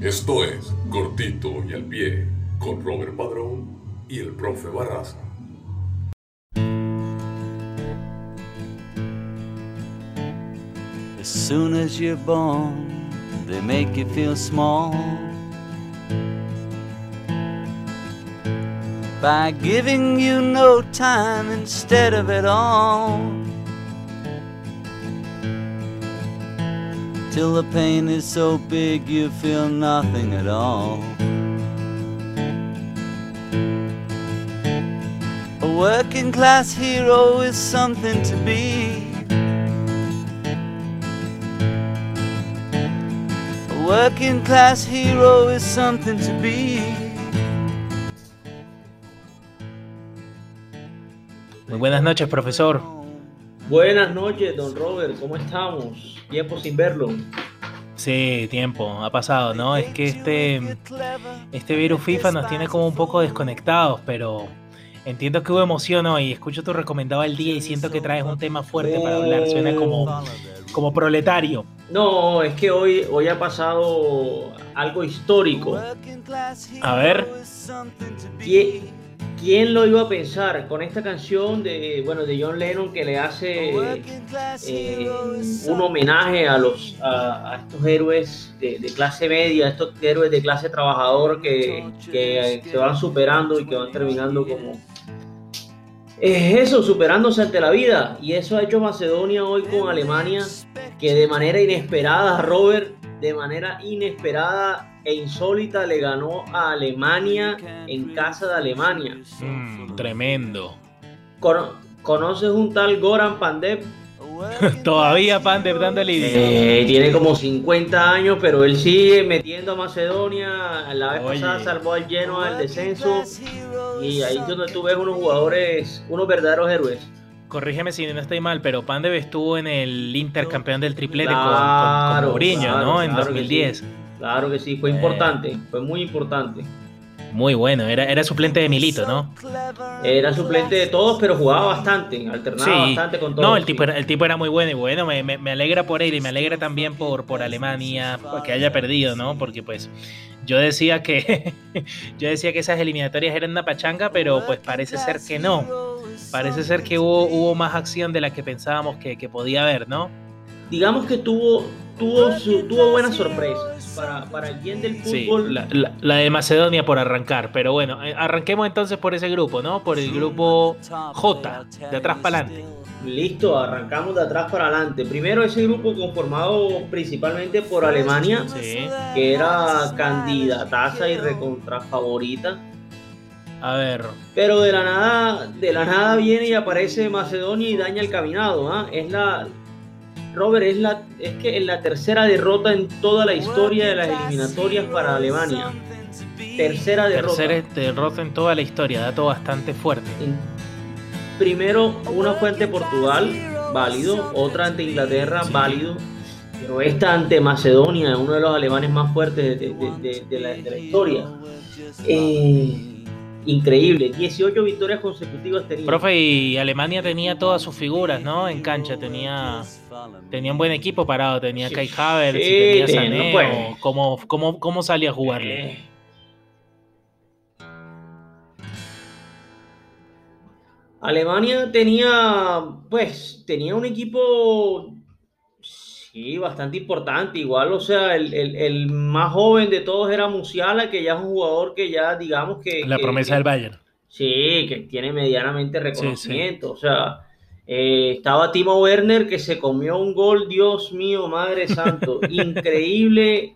Esto es Cortito y al Pie con Robert Padrón y el profe Barraza. As soon as you're born, they make you feel small. By giving you no time instead of it all. Till the pain is so big you feel nothing at all. A working class hero is something to be. A working class hero is something to be. Buenas noches, profesor. Buenas noches, don Robert, ¿cómo estamos? Tiempo sin verlo. Sí, tiempo, ha pasado, ¿no? Es que este, este virus FIFA nos tiene como un poco desconectados, pero entiendo que hubo emoción hoy. Escucho tu recomendado al día y siento que traes un tema fuerte para hablar. Suena como, como proletario. No, es que hoy, hoy ha pasado algo histórico. A ver. ¿Quién, quién lo iba a pensar con esta canción de, bueno, de John Lennon que le hace eh, un homenaje a, los, a, a estos héroes de, de clase media, estos héroes de clase trabajador que, que se van superando y que van terminando como es eso, superándose ante la vida. Y eso ha hecho Macedonia hoy con Alemania, que de manera inesperada, Robert, de manera inesperada e insólita le ganó a Alemania en casa de Alemania. Mm, tremendo. Cono- ¿Conoces un tal Goran Pandev? Todavía Pandev dándole. Eh, tiene como 50 años, pero él sigue metiendo a Macedonia. La vez Oye. pasada salvó al lleno al descenso. Y ahí es donde tú ves unos jugadores, unos verdaderos héroes. Corrígeme si no estoy mal, pero Pandev estuvo en el intercampeón del triplete con- con, Claro, con Mourinho, claro, ¿no? En claro que 2010. Claro que sí, fue Eh. importante, fue muy importante. Muy bueno, era, era suplente de Milito, ¿no? Era suplente de todos, pero jugaba bastante, alternaba Sí. bastante con todos. No, el tipo, era, el tipo era muy bueno y bueno, me, me- me alegra por él y me alegra también por, por Alemania que haya perdido, ¿no? Porque pues yo decía que yo decía que esas eliminatorias eran una pachanga, pero pues parece ser que no. Parece ser que hubo, hubo más acción de la que pensábamos que, que podía haber, ¿no? Digamos que tuvo, tuvo, su- tuvo buenas sorpresas. Para, para el bien del Sí, fútbol, la, la- la de Macedonia por arrancar, pero bueno, eh, arranquemos entonces por ese grupo, ¿no? Por el grupo J, de atrás para adelante. listo, arrancamos de atrás para adelante. Primero ese grupo conformado principalmente por Alemania, Sí. que era candidataza y recontra favorita. A ver, Pero de la nada, de la nada viene y aparece Macedonia y daña el caminado. ¿ah? Es la. Robert, es la. Es que es la tercera derrota en toda la historia de las eliminatorias para Alemania. Tercera derrota. tercer derrota en toda la historia, dato bastante fuerte. En- Primero, una fue ante Portugal, válido. Otra ante Inglaterra, válido. Pero esta ante Macedonia, uno de los alemanes más fuertes de, de- de- de la, de la historia. Eh, increíble. 18 victorias consecutivas tenía. Profe, y Alemania tenía todas sus figuras, ¿no? En cancha tenía, tenía un buen equipo parado, tenía Sí, Kai Havertz, y sí, tenía sí, Sané, no, ¿cómo, cómo, cómo salía a jugarle? Eh. Alemania tenía, pues, tenía un equipo, sí, bastante importante. Igual, o sea, el, el- el más joven de todos era Musiala, que ya es un jugador que ya, digamos que... La que- promesa que- del Bayern. Sí, que tiene medianamente reconocimiento. O sea, eh, estaba Timo Werner que se comió un gol, Dios mío, Madre Santo, increíble.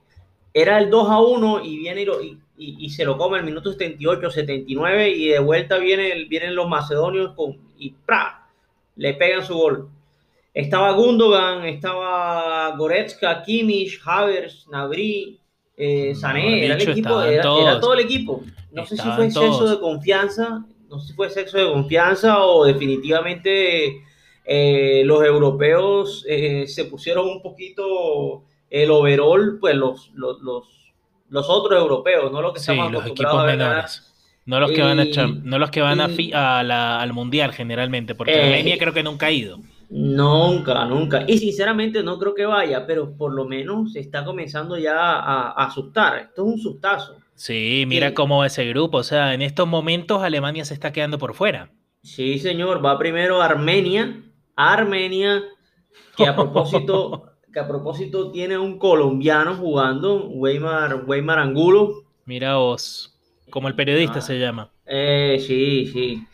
Era el 2 a 1 y viene y, lo- y- y- y se lo come al minuto 78, 79 y de vuelta viene el- vienen los macedonios con, y ¡pra! le pegan su gol. Estaba Gundogan, estaba Goretzka, Kimmich, Havertz, Nabri, eh, Sané, era el equipo, era, todo el equipo. No sé si fue exceso todos. de confianza, no sé si fue exceso de confianza o definitivamente eh, los europeos eh, se pusieron un poquito el overall, pues los, los, los, los otros europeos, no los que Sí, estamos los equipos a menores. No los que van a, no los que van a a la- al mundial generalmente, porque Eh, Alemania creo que nunca ha ido. Nunca, nunca. Y sinceramente no creo que vaya, pero por lo menos se está comenzando ya a, a asustar. Esto es un sustazo. Sí, mira Sí. cómo va ese grupo. O sea, en estos momentos Alemania se está quedando por fuera. Sí, señor, va primero Armenia. Armenia, que a propósito, que a propósito tiene un colombiano jugando, Weimar, Weimar Angulo. Mira vos, como el periodista Ah. se llama. Eh, sí, sí.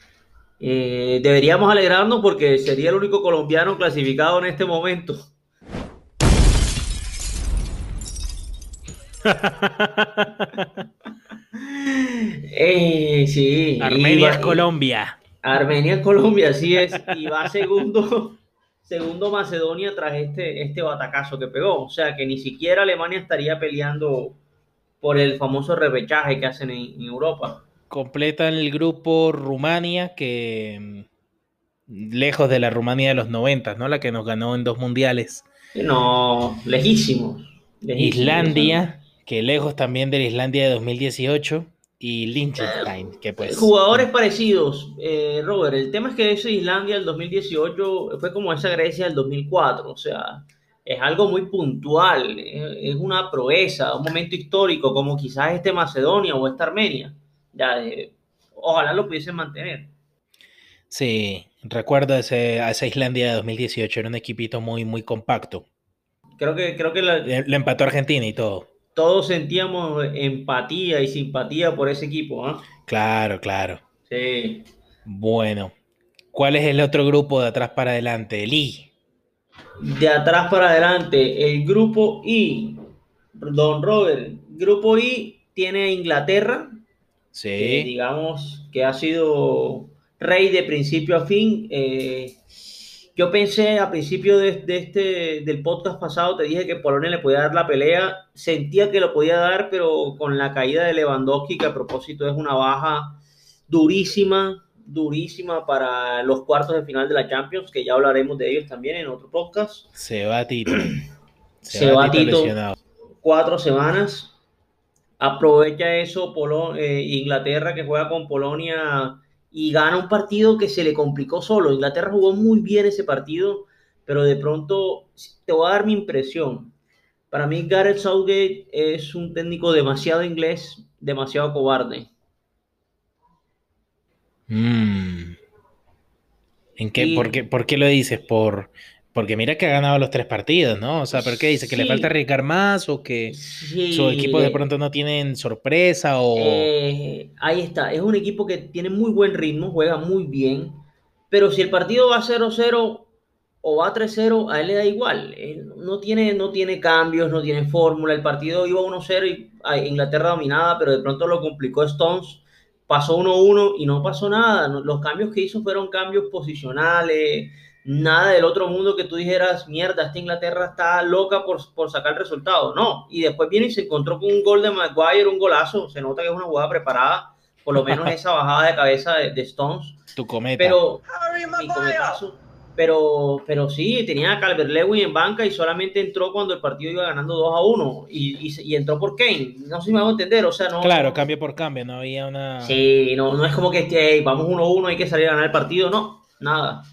Eh, deberíamos alegrarnos porque sería el único colombiano clasificado en este momento. Eh, sí. Armenia es Colombia. Armenia Colombia, así es. Y va segundo, segundo Macedonia tras este, este batacazo que pegó. O sea que ni siquiera Alemania estaría peleando por el famoso repechaje que hacen en, en Europa. Completan el grupo Rumania, que mm, lejos de la Rumania de los 90, ¿no? La que nos ganó en dos mundiales. No, lejísimos. lejísimos. Islandia, que lejos también de la Islandia de 2018. Y Liechtenstein, que pues... Jugadores parecidos, eh, Robert. El tema es que ese Islandia del 2018 fue como esa Grecia del 2004. O sea, es algo muy puntual. Es, una proeza, un momento histórico, como quizás este Macedonia o esta Armenia. Ya, eh, ojalá lo pudiesen mantener. Sí, recuerdo ese, a esa Islandia de 2018, era un equipito muy, muy compacto. Creo que, creo que la- Le, le empató a Argentina y todo. Todos sentíamos empatía y simpatía por ese equipo. ¿ah? Claro, claro. Sí. Bueno, ¿cuál es el otro grupo de atrás para adelante? El I. De atrás para adelante, el grupo I, Don Robert, grupo I tiene a Inglaterra, que Sí, digamos que ha sido rey de principio a fin. Eh, yo pensé a principio de, de este, del podcast pasado, te dije que Polonia le podía dar la pelea, sentía que lo podía dar, pero con la caída de Lewandowski, que a propósito es una baja durísima, durísima para los cuartos de final de la Champions, que ya hablaremos de ellos también en otro podcast. se va Tito. Se va Tito. lesionado. cuatro semanas. Aprovecha eso Polo- eh, Inglaterra que juega con Polonia y gana un partido que se le complicó solo. Inglaterra jugó muy bien ese partido, pero de pronto te voy a dar mi impresión. Para mí Gareth Southgate es un técnico demasiado inglés, demasiado cobarde. Mm. ¿En qué, Y- por, qué, por qué lo dices? Por, porque mira que ha ganado los tres partidos, ¿no? O sea, ¿pero qué dice? ¿Que le falta arriesgar más o que Sí, su equipo de pronto no tienen sorpresa o... Eh, ahí está, es un equipo que tiene muy buen ritmo, juega muy bien, pero si el partido va 0-0 o va 3-0, a él le da igual. Él no tiene, no tiene cambios, no tiene fórmula. El partido iba 1-0 y a Inglaterra dominada, pero de pronto lo complicó Stones. Pasó 1-1 y no pasó nada. Los cambios que hizo fueron cambios posicionales, nada del otro mundo que tú dijeras, mierda, esta Inglaterra está loca por, por sacar el resultado. No, y después viene y se encontró con un gol de Maguire, un golazo. Se nota que es una jugada preparada, por lo menos esa bajada de cabeza de, de Stones. Tu cometa. Pero, mi cometazo. Pero, pero sí, tenía a Calvert Lewin en banca y solamente entró cuando el partido iba ganando 2 a 1 y, y, y entró por Kane. No sé si me hago entender, o sea, no. Claro, cambio por cambio, no había una... Sí, no, no es como que esté, "Ey, vamos 1 a 1, hay que salir a ganar el partido, no, nada.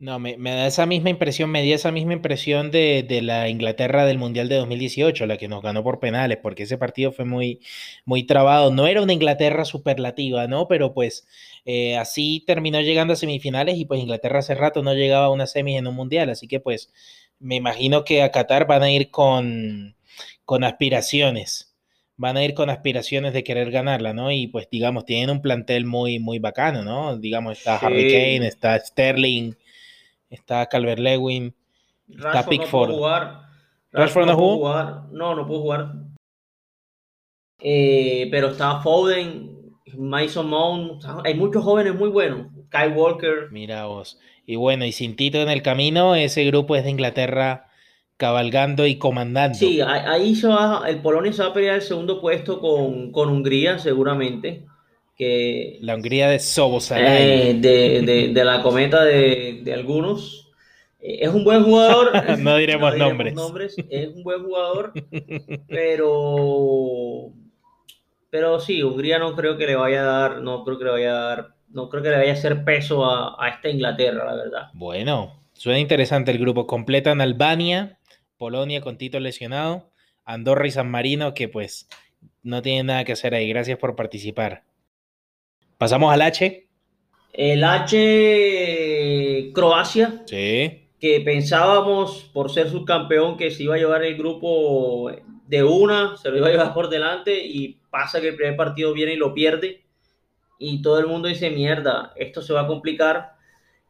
No, me, me da esa misma impresión, me dio esa misma impresión de, de la Inglaterra del Mundial de 2018, la que nos ganó por penales, porque ese partido fue muy, muy trabado. No era una Inglaterra superlativa, ¿no? Pero pues eh, así terminó llegando a semifinales y pues Inglaterra hace rato no llegaba a una semis en un Mundial, así que pues me imagino que a Qatar van a ir con, con aspiraciones, van a ir con aspiraciones de querer ganarla, ¿no? Y pues digamos, tienen un plantel muy, muy bacano, ¿no? Digamos, está Sí. Harry Kane, está Sterling, está Calvert Lewin. Rashford Pickford. No jugar. Rashford no jugó. jugar. No, no pudo jugar. Eh, pero estaba Foden, Mason Mount. Hay muchos jóvenes muy buenos. Kyle Walker. Mira vos. Y bueno, y sin Tito en el camino, ese grupo es de Inglaterra cabalgando y comandando. Sí, ahí ahí se va, el Polonia se va a pelear el segundo puesto con, con Hungría, seguramente. Que La Hungría de Sobosalai. eh, de, de- de la cometa de, de algunos. Eh, es un buen jugador. No diremos nombres. Es un buen jugador, pero pero sí, Hungría no creo que le vaya a dar, no creo que le vaya a dar, no creo que le vaya a hacer peso a, a esta Inglaterra, la verdad. Bueno, Suena interesante el grupo. Completan Albania, Polonia con Tito lesionado, Andorra y San Marino que pues no tienen nada que hacer ahí. Gracias por participar. Pasamos al H. El H, Croacia. Sí. Que pensábamos, por ser subcampeón, que se iba a llevar el grupo de una, se lo iba a llevar por delante y pasa que el primer partido viene y lo pierde. Y todo el mundo dice, mierda, esto se va a complicar.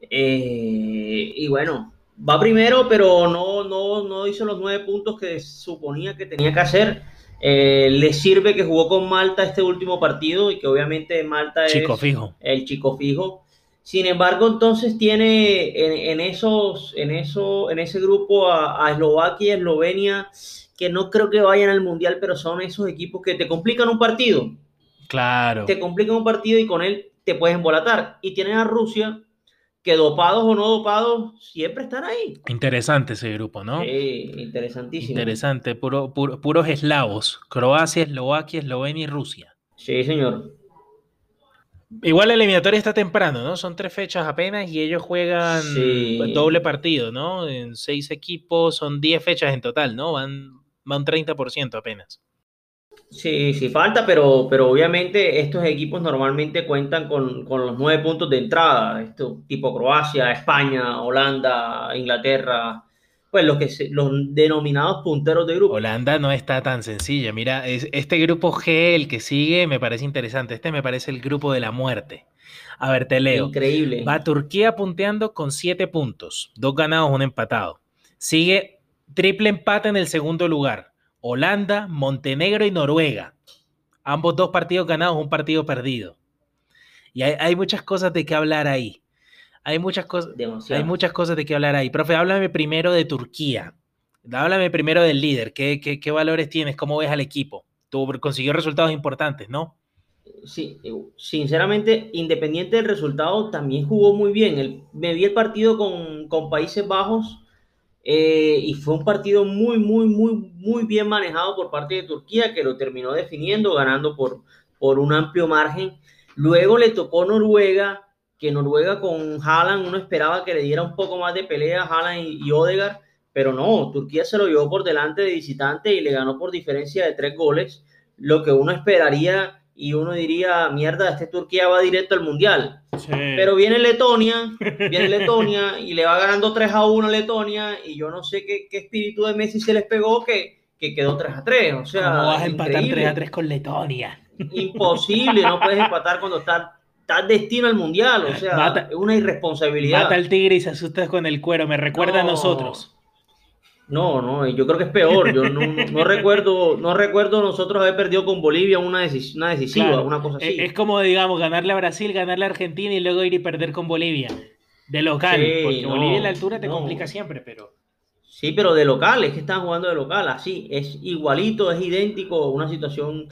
Eh, y bueno, va primero, pero no, no, no hizo los nueve puntos que suponía que tenía que hacer. Eh, le sirve que jugó con Malta este último partido y que obviamente Malta chico es fijo. el chico fijo. Sin embargo, entonces tiene en, esos, en, eso, en ese grupo a, a Eslovaquia y Eslovenia, que no creo que vayan al Mundial, pero son esos equipos que te complican un partido. Claro. Te complican un partido y con él te puedes embolatar. Y tienen a Rusia, que dopados o no dopados, siempre están ahí. Interesante ese grupo, ¿no? Sí, interesantísimo. Interesante, puro, puros eslavos. Croacia, Eslovaquia, Eslovenia y Rusia. Sí, señor. Igual la eliminatoria está temprano, ¿no? Son tres fechas apenas y ellos juegan doble partido, ¿no? En seis equipos, son diez fechas en total, ¿no? Van, van un 30% apenas. Sí, sí falta, pero, pero obviamente estos equipos normalmente cuentan con, los nueve puntos de entrada, esto, tipo Croacia, España, Holanda, Inglaterra, pues los, que los denominados punteros de grupo. Holanda no está tan sencilla, mira, este grupo G, el que sigue, me parece interesante, este me parece el grupo de la muerte. A ver, te leo. Increíble. Va Turquía punteando con siete puntos, dos ganados, un empatado. Sigue triple empate en el segundo lugar. Holanda, Montenegro y Noruega. Ambos dos partidos ganados, un partido perdido. Y hay, muchas cosas de qué hablar ahí. Hay muchas, cosas, hay muchas cosas de qué hablar ahí. Profe, háblame primero de Turquía. Háblame primero del líder. ¿Qué, qué, valores tienes? ¿Cómo ves al equipo? Tú consiguió resultados importantes, ¿no? Sí, sinceramente, independiente del resultado, también jugó muy bien. me vi el partido con, con Países Bajos eh, y fue un partido muy, muy, muy, muy bien manejado por parte de Turquía, que lo terminó definiendo, ganando por, por un amplio margen. Luego le tocó Noruega, que Noruega con Haaland uno esperaba que le diera un poco más de pelea a Haaland y, y Odegaard, pero no, Turquía se lo llevó por delante de visitante y le ganó por diferencia de tres goles, lo que uno esperaría y uno diría, mierda, este Turquía va directo al Mundial. Pero viene Letonia, viene Letonia y le va ganando 3 a 1 a Letonia y yo no sé qué, espíritu de Messi se les pegó que, que quedó 3 a 3. O sea, ¿Cómo vas a empatar 3 a 3 con Letonia? Imposible, no puedes empatar cuando estás, estás destino al Mundial. O sea, es una irresponsabilidad. Mata al tigre y se asusta con el cuero, me recuerda a nosotros. No, no, yo creo que es peor. Yo no, recuerdo, no recuerdo nosotros haber perdido con Bolivia una, una decisiva, una cosa así. Es, como, digamos, ganarle a Brasil, ganarle a Argentina y luego ir y perder con Bolivia. De local, porque Bolivia en la altura te complica siempre, pero. Sí, pero de local, es que están jugando de local, así, es igualito, es idéntico, una situación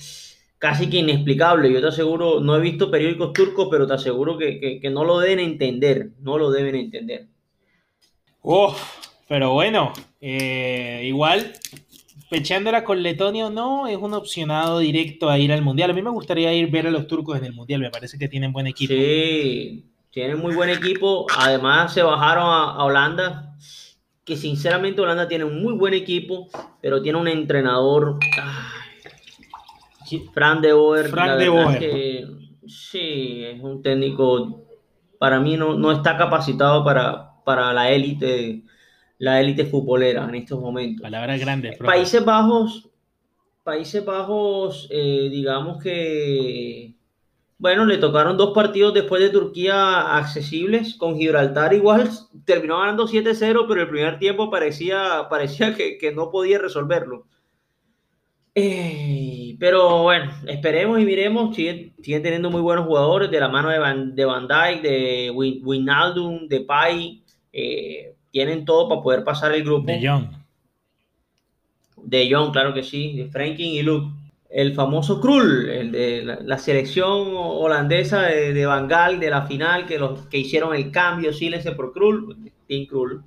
casi que inexplicable. Yo te aseguro, no he visto periódicos turcos, pero te aseguro que, que no lo deben entender, no lo deben entender. Uf, pero bueno, eh, igual, pechándola con Letonia o no, es un opcionado directo a ir al Mundial. A mí me gustaría ir ver a los turcos en el Mundial, me parece que tienen buen equipo. Sí, tienen muy buen equipo. Además, se bajaron a, Holanda, que sinceramente Holanda tiene un muy buen equipo, pero tiene un entrenador... Fran de Boer. Fran de Boer. sí, es un técnico, para mí no, no está capacitado para, para la élite la élite futbolera en estos momentos. Palabras grandes. Países Bajos, Países Bajos, eh, digamos que, bueno, le tocaron dos partidos después de Turquía accesibles, con Gibraltar igual, terminó ganando 7-0, pero el primer tiempo parecía, parecía que, no podía resolverlo. Eh, pero bueno, esperemos y miremos, siguen, teniendo muy buenos jugadores de la mano de Van, de Van Dijk, de Wijnaldum, de Pai. Eh, tienen todo para poder pasar el grupo. De John. De John, claro que sí, de Franklin y Luke. El famoso Krul, el de la, selección holandesa de, de Bangal, de la final, que, los, que hicieron el cambio, Silense por Krul, Tim Krul,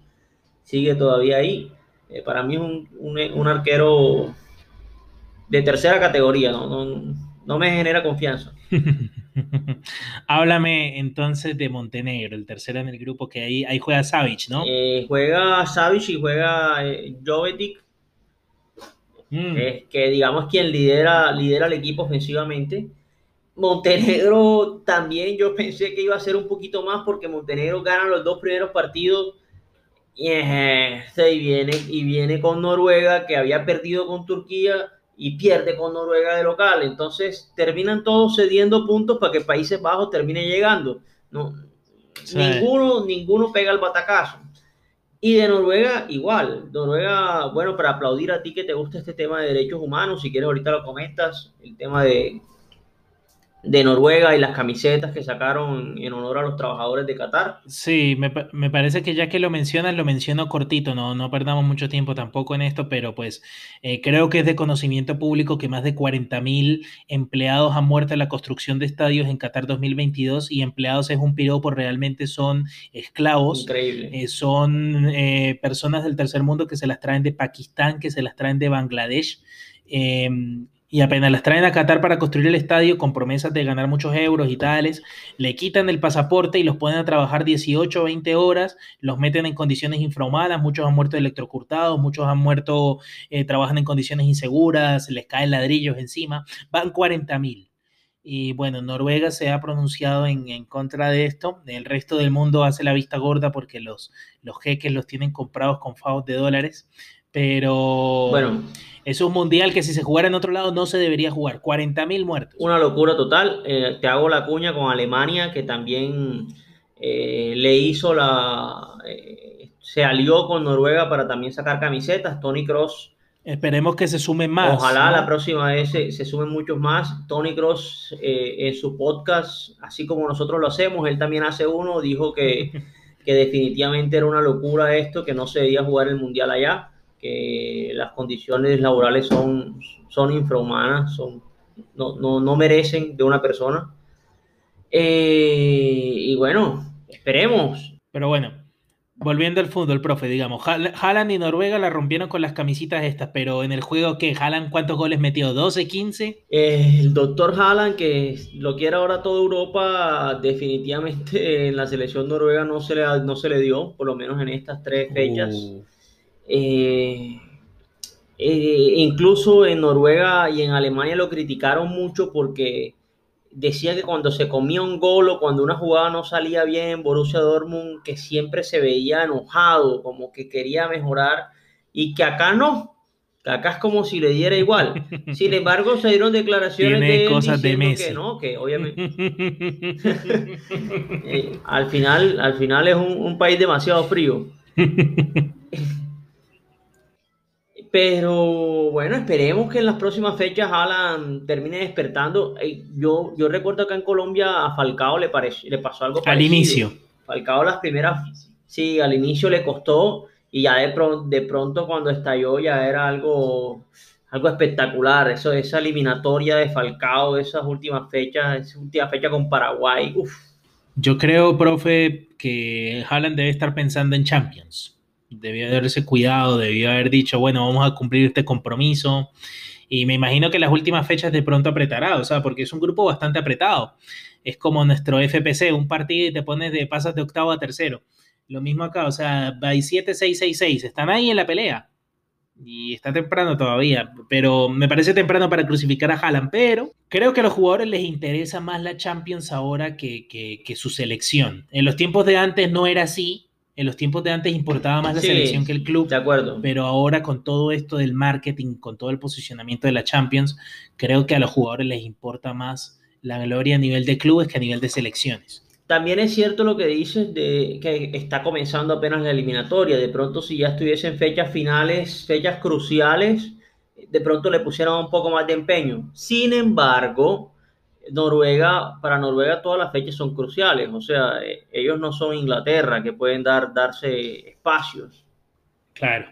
sigue todavía ahí. Eh, para mí es un, un, arquero de tercera categoría, no, no, no me genera confianza. Háblame entonces de Montenegro, el tercero en el grupo que ahí, ahí juega Savic, ¿no? Eh, juega Savic y juega eh, Jovetic, mm. que digamos quien lidera, lidera el equipo ofensivamente. Montenegro también yo pensé que iba a ser un poquito más porque Montenegro gana los dos primeros partidos y, eh, viene, y viene con Noruega que había perdido con Turquía y pierde con Noruega de local. Entonces terminan todos cediendo puntos para que Países Bajos termine llegando. No, ninguno, ninguno pega el batacazo. Y de Noruega igual. Noruega, bueno, para aplaudir a ti que te gusta este tema de derechos humanos, si quieres ahorita lo comentas, el tema de de Noruega y las camisetas que sacaron en honor a los trabajadores de Qatar. Sí, me, parece que ya que lo mencionas, lo menciono cortito, no, no perdamos mucho tiempo tampoco en esto, pero pues eh, creo que es de conocimiento público que más de 40.000 empleados han muerto en la construcción de estadios en Qatar 2022 y empleados es un piropo, realmente son esclavos. Increíble. Eh, son eh, personas del tercer mundo que se las traen de Pakistán, que se las traen de Bangladesh. Em, y apenas las traen a Qatar para construir el estadio con promesas de ganar muchos euros y tales, le quitan el pasaporte y los ponen a trabajar 18 o 20 horas, los meten en condiciones infrahumanas, muchos han muerto electrocurtados, muchos han muerto, eh, trabajan en condiciones inseguras, les caen ladrillos encima, van 40 mil. Y bueno, Noruega se ha pronunciado en, en, contra de esto. El resto del mundo hace la vista gorda porque los, los jeques los tienen comprados con favos de dólares. Pero bueno, es un mundial que si se jugara en otro lado no se debería jugar. 40.000 muertos. Una locura total. Eh, te hago la cuña con Alemania, que también eh, le hizo la... Eh, se alió con Noruega para también sacar camisetas. Tony Cross. Esperemos que se sumen más. Ojalá la próxima vez se, sumen muchos más. Tony Cross en su podcast, así como nosotros lo hacemos, él también hace uno, dijo que, que definitivamente era una locura esto, que no se debía jugar el mundial allá que las condiciones laborales son, son infrahumanas, son, no, no, no merecen de una persona. Eh, y bueno, esperemos. Pero bueno, volviendo al fútbol, profe, digamos, Haaland y Noruega la rompieron con las camisitas estas, pero en el juego que Haaland, ¿cuántos goles metió? ¿12, 15? Eh, el doctor Haaland, que lo quiere ahora toda Europa, definitivamente en la selección noruega no se le, no se le dio, por lo menos en estas tres fechas. Uh. Eh, eh, incluso en Noruega y en Alemania lo criticaron mucho porque decía que cuando se comía un gol o cuando una jugada no salía bien, Borussia Dortmund que siempre se veía enojado, como que quería mejorar y que acá no, que acá es como si le diera igual. Sin embargo, se dieron declaraciones de cosas de que no, que obviamente eh, al final, al final es un, un país demasiado frío. Pero bueno, esperemos que en las próximas fechas Alan termine despertando. Yo, yo recuerdo acá en Colombia a Falcao le, le pasó algo parecido. Al inicio. Falcao las primeras, sí, al inicio le costó y ya de, de pronto cuando estalló ya era algo, algo espectacular. Eso, esa eliminatoria de Falcao, esas últimas fechas, esa última fecha con Paraguay. Yo creo, profe, que Haaland debe estar pensando en Champions debió haberse cuidado, debió haber dicho, bueno, vamos a cumplir este compromiso. Y me imagino que las últimas fechas de pronto apretará, o sea, porque es un grupo bastante apretado. Es como nuestro FPC, un partido y te pones de pasas de octavo a tercero. Lo mismo acá, o sea, hay 7, 6, 6, 6, están ahí en la pelea. Y está temprano todavía, pero me parece temprano para crucificar a Haaland, pero creo que a los jugadores les interesa más la Champions ahora que, que su selección. En los tiempos de antes no era así, en los tiempos de antes importaba más la selección que el club. De acuerdo. Pero ahora con todo esto del marketing, con todo el posicionamiento de la Champions, creo que a los jugadores les importa más la gloria a nivel de clubes que a nivel de selecciones. También es cierto lo que dices de que está comenzando apenas la eliminatoria. De pronto, si ya estuviesen fechas finales, fechas cruciales, de pronto le pusieran un poco más de empeño. Sin embargo, Noruega, para Noruega todas las fechas son cruciales, o sea, eh, ellos no son Inglaterra que pueden dar, darse espacios. Claro.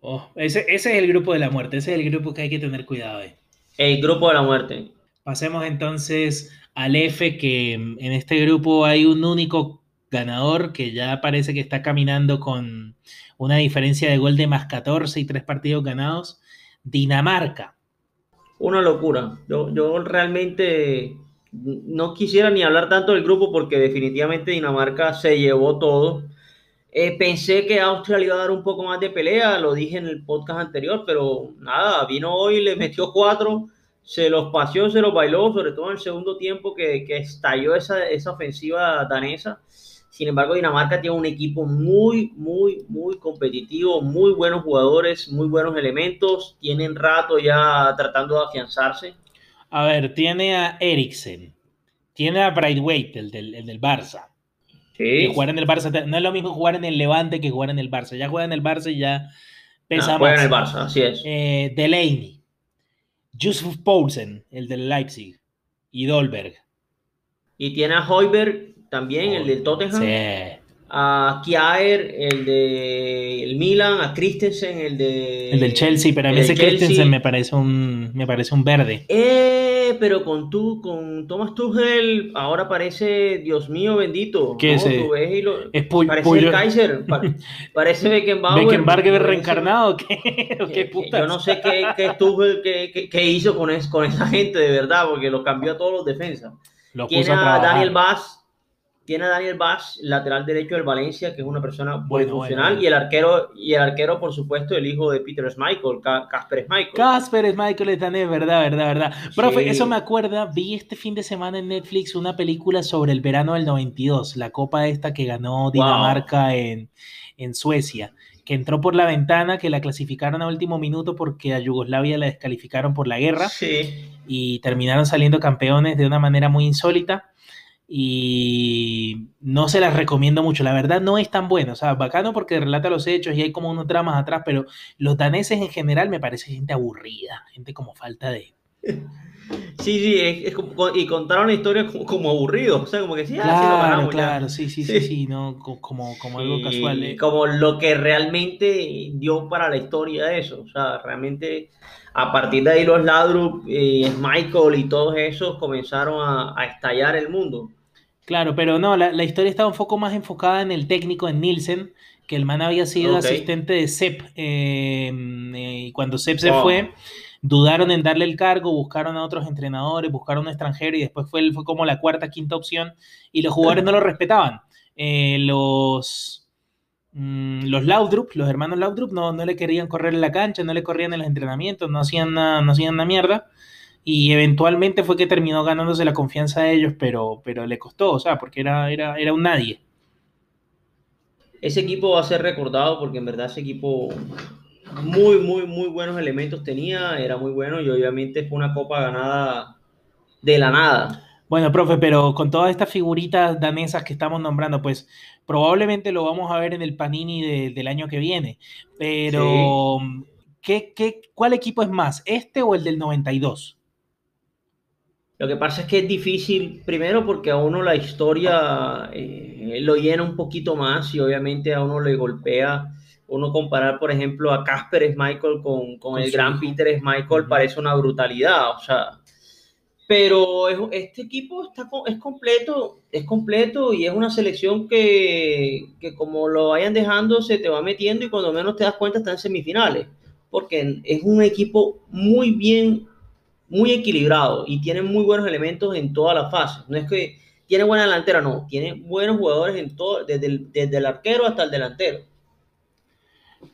Oh, ese, es el grupo de la muerte, ese es el grupo que hay que tener cuidado. Eh. El grupo de la muerte. Pasemos entonces al F, que en este grupo hay un único ganador que ya parece que está caminando con una diferencia de gol de más 14 y tres partidos ganados. Dinamarca una locura. Yo, yo realmente no quisiera ni hablar tanto del grupo porque definitivamente Dinamarca se llevó todo. Eh, pensé que Austria le iba a dar un poco más de pelea, lo dije en el podcast anterior, pero nada, vino hoy, le metió cuatro, se los paseó, se los bailó, sobre todo en el segundo tiempo que, que estalló esa, esa ofensiva danesa. Sin embargo, Dinamarca tiene un equipo muy, muy, muy competitivo, muy buenos jugadores, muy buenos elementos, tienen rato ya tratando de afianzarse. A ver, tiene a Eriksen, tiene a Braithwaite, el del, el del Barça. Sí. Que jugar en el Barça no es lo mismo jugar en el Levante que jugar en el Barça. Ya juega en el Barça y ya pesa Ah, juega en el. Barça, así es. Eh, Delaney, Yusuf Poulsen, el del Leipzig, y Dolberg. Y tiene a Hoiberg también, el del Tottenham. Sí. A Kjaer, el del Milan. A Christensen, el de... El del Chelsea, pero a mí el ese. Christensen me parece un, me parece un verde. Eh, pero con tú, con Thomas Tuchel, ahora parece, Dios mío bendito. ¿Qué ¿no? es? Tú ves y lo- Es Pu- parece Puyo- el Kaiser, pa- parece Beckenbauer. Beckenbauer reencarnado, ¿qué? ¿O que- qué putas? Yo no sé qué, qué Tuchel qué, qué- hizo con, es- con esa gente de verdad, porque lo cambió a todos los defensas. Lo Tiene puso a a. Daniel Vaz, tiene a Daniel Vaz, lateral derecho del Valencia, que es una persona muy Bueno, funcional, bueno. y el arquero, y el arquero, por supuesto, el hijo de Peter Schmeichel, Ca- Casper Schmeichel. Casper es Michael Stanés, verdad, verdad, verdad. Profe, Sí. eso me acuerda, vi este fin de semana en Netflix una película sobre el verano del 92, la copa esta que ganó Dinamarca en, en Suecia, que entró por la ventana, que la clasificaron a último minuto porque a Yugoslavia la descalificaron por la guerra Sí. y terminaron saliendo campeones de una manera muy insólita. Y no se las recomiendo mucho, la verdad no es tan bueno, o sea, bacano porque relata los hechos y hay como unos dramas atrás, pero los daneses en general me parece gente aburrida, gente como falta de... Sí, sí, es, es como- y contaron la historia como, como aburrido, o sea, como que sí, ah, sí, Claro, ganamos ya. claro, sí, sí, sí, Sí. sí, no, Co- como, como algo Sí, casual. eh. Como lo que realmente dio para la historia eso. O sea, realmente a partir de ahí los Ladrup, eh, Michael y todos esos comenzaron a, a estallar el mundo. Claro, pero no, la, la historia estaba un poco más enfocada en el técnico, en Nielsen, que el man había sido asistente de Sepp, eh, eh, y cuando Sepp se fue, dudaron en darle el cargo, buscaron a otros entrenadores, buscaron un extranjero y después fue, fue como la cuarta, quinta opción y los jugadores no lo respetaban. Eh, los, mm, los Laudrup, los hermanos Laudrup, no, no le querían correr en la cancha, no le corrían en los entrenamientos, no hacían nada, no hacían una mierda. Y eventualmente fue que terminó ganándose la confianza de ellos, pero, pero le costó, o sea, porque era, era, era un nadie. Ese equipo va a ser recordado porque en verdad ese equipo muy, muy, muy buenos elementos tenía, era muy bueno y obviamente fue una copa ganada de la nada. Bueno, profe, pero con todas estas figuritas danesas que estamos nombrando, pues probablemente lo vamos a ver en el Panini de- del año que viene. Pero, ¿qué, qué, cuál equipo es más, este o el del 92? Lo que pasa es que es difícil, primero porque a uno la historia eh, lo llena un poquito más y obviamente a uno le golpea. Uno comparar, por ejemplo, a Casper Schmeichel con, con Con el gran. Peter Schmeichel Ujú. parece una brutalidad, o sea. Pero es- este equipo está, es completo, es completo y es una selección que, que como lo vayan dejando se te va metiendo y cuando menos te das cuenta está en semifinales, porque es un equipo muy bien muy equilibrado y tiene muy buenos elementos en todas las fases. No es que tiene buena delantera, no, tiene buenos jugadores en todo, desde el, desde el arquero hasta el delantero.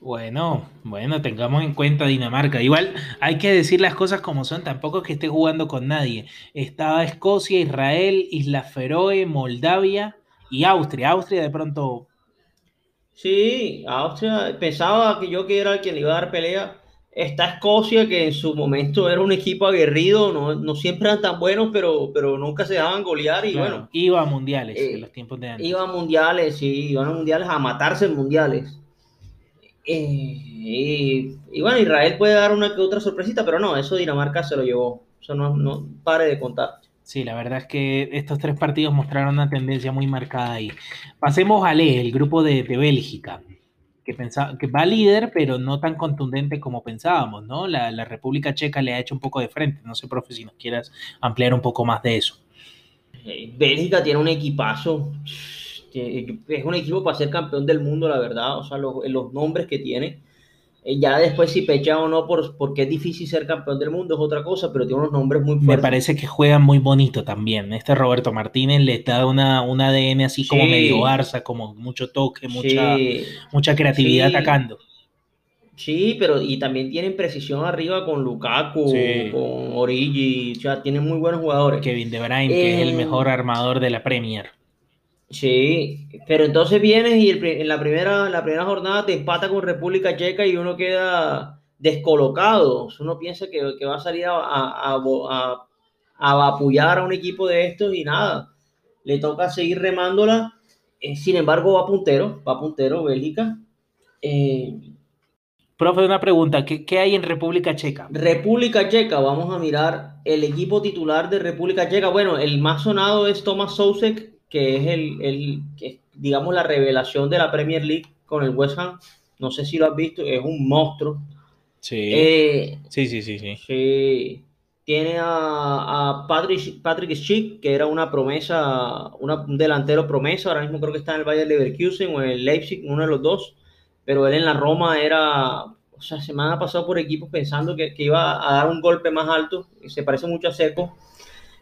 Bueno, bueno, tengamos en cuenta Dinamarca. Igual hay que decir las cosas como son, tampoco es que esté jugando con nadie. Estaba Escocia, Israel, Islas Feroe, Moldavia y Austria. Austria de pronto Sí, Austria pensaba que yo que era el quien le iba a dar pelea. Está Escocia, que en su momento era un equipo aguerrido, no, no siempre eran tan buenos, pero, pero nunca se dejaban golear y claro, bueno, iba a mundiales eh, en los tiempos de antes. iban a mundiales, sí, iban a mundiales a matarse en mundiales. Eh, y, y bueno, Israel puede dar una que otra sorpresita, pero no, eso Dinamarca se lo llevó. Eso no, no pare de contar. Sí, la verdad es que estos tres partidos mostraron una tendencia muy marcada ahí. Pasemos a E, el grupo de, de Bélgica, que, pensa- que va líder, pero no tan contundente como pensábamos, ¿no? La, la República Checa le ha hecho un poco de frente. No sé, profe, si nos quieras ampliar un poco más de eso. Eh, Bélgica tiene un equipazo. Es un equipo para ser campeón del mundo, la verdad. O sea, los, los nombres que tiene. Eh, ya después si pecha o no por, porque es difícil ser campeón del mundo es otra cosa, pero tiene unos nombres muy fuertes. Me parece que juega muy bonito también. Este Roberto Martínez le da una, un ADN así como medio Barça, como mucho toque, mucha, Sí, mucha creatividad Sí. atacando. sí, pero y también tienen precisión arriba con Lukaku, Sí. con Origi, o sea, tienen muy buenos jugadores. Kevin De Bruyne, que es el Eh, mejor armador de la Premier. Sí, pero entonces vienes y el en la primera, en la primera jornada te empata con República Checa y uno queda descolocado. Uno piensa que, que va a salir a, a, a, bo- a- a vapullar a un equipo de estos y nada. Le toca seguir remándola. Eh, sin embargo, va puntero, va puntero Bélgica. Eh, Profe, una pregunta. ¿Qué, qué hay en República Checa? República Checa, vamos a mirar el equipo titular de República Checa. Bueno, el más sonado es Thomas Sousek, que es el, el que es, digamos, la revelación de la Premier League con el West Ham. No sé si lo has visto, es un monstruo. Sí, Eh, sí, sí, sí. sí. sí. Tiene a, a Patrick, Patrick Schick, que era una promesa, una- un delantero promesa. Ahora mismo creo que está en el Bayern Leverkusen o en el Leipzig, uno de los dos. Pero él en la Roma era, o sea, semana ha pasado por equipos pensando que, que iba a dar un golpe más alto. y Se parece mucho a Seco.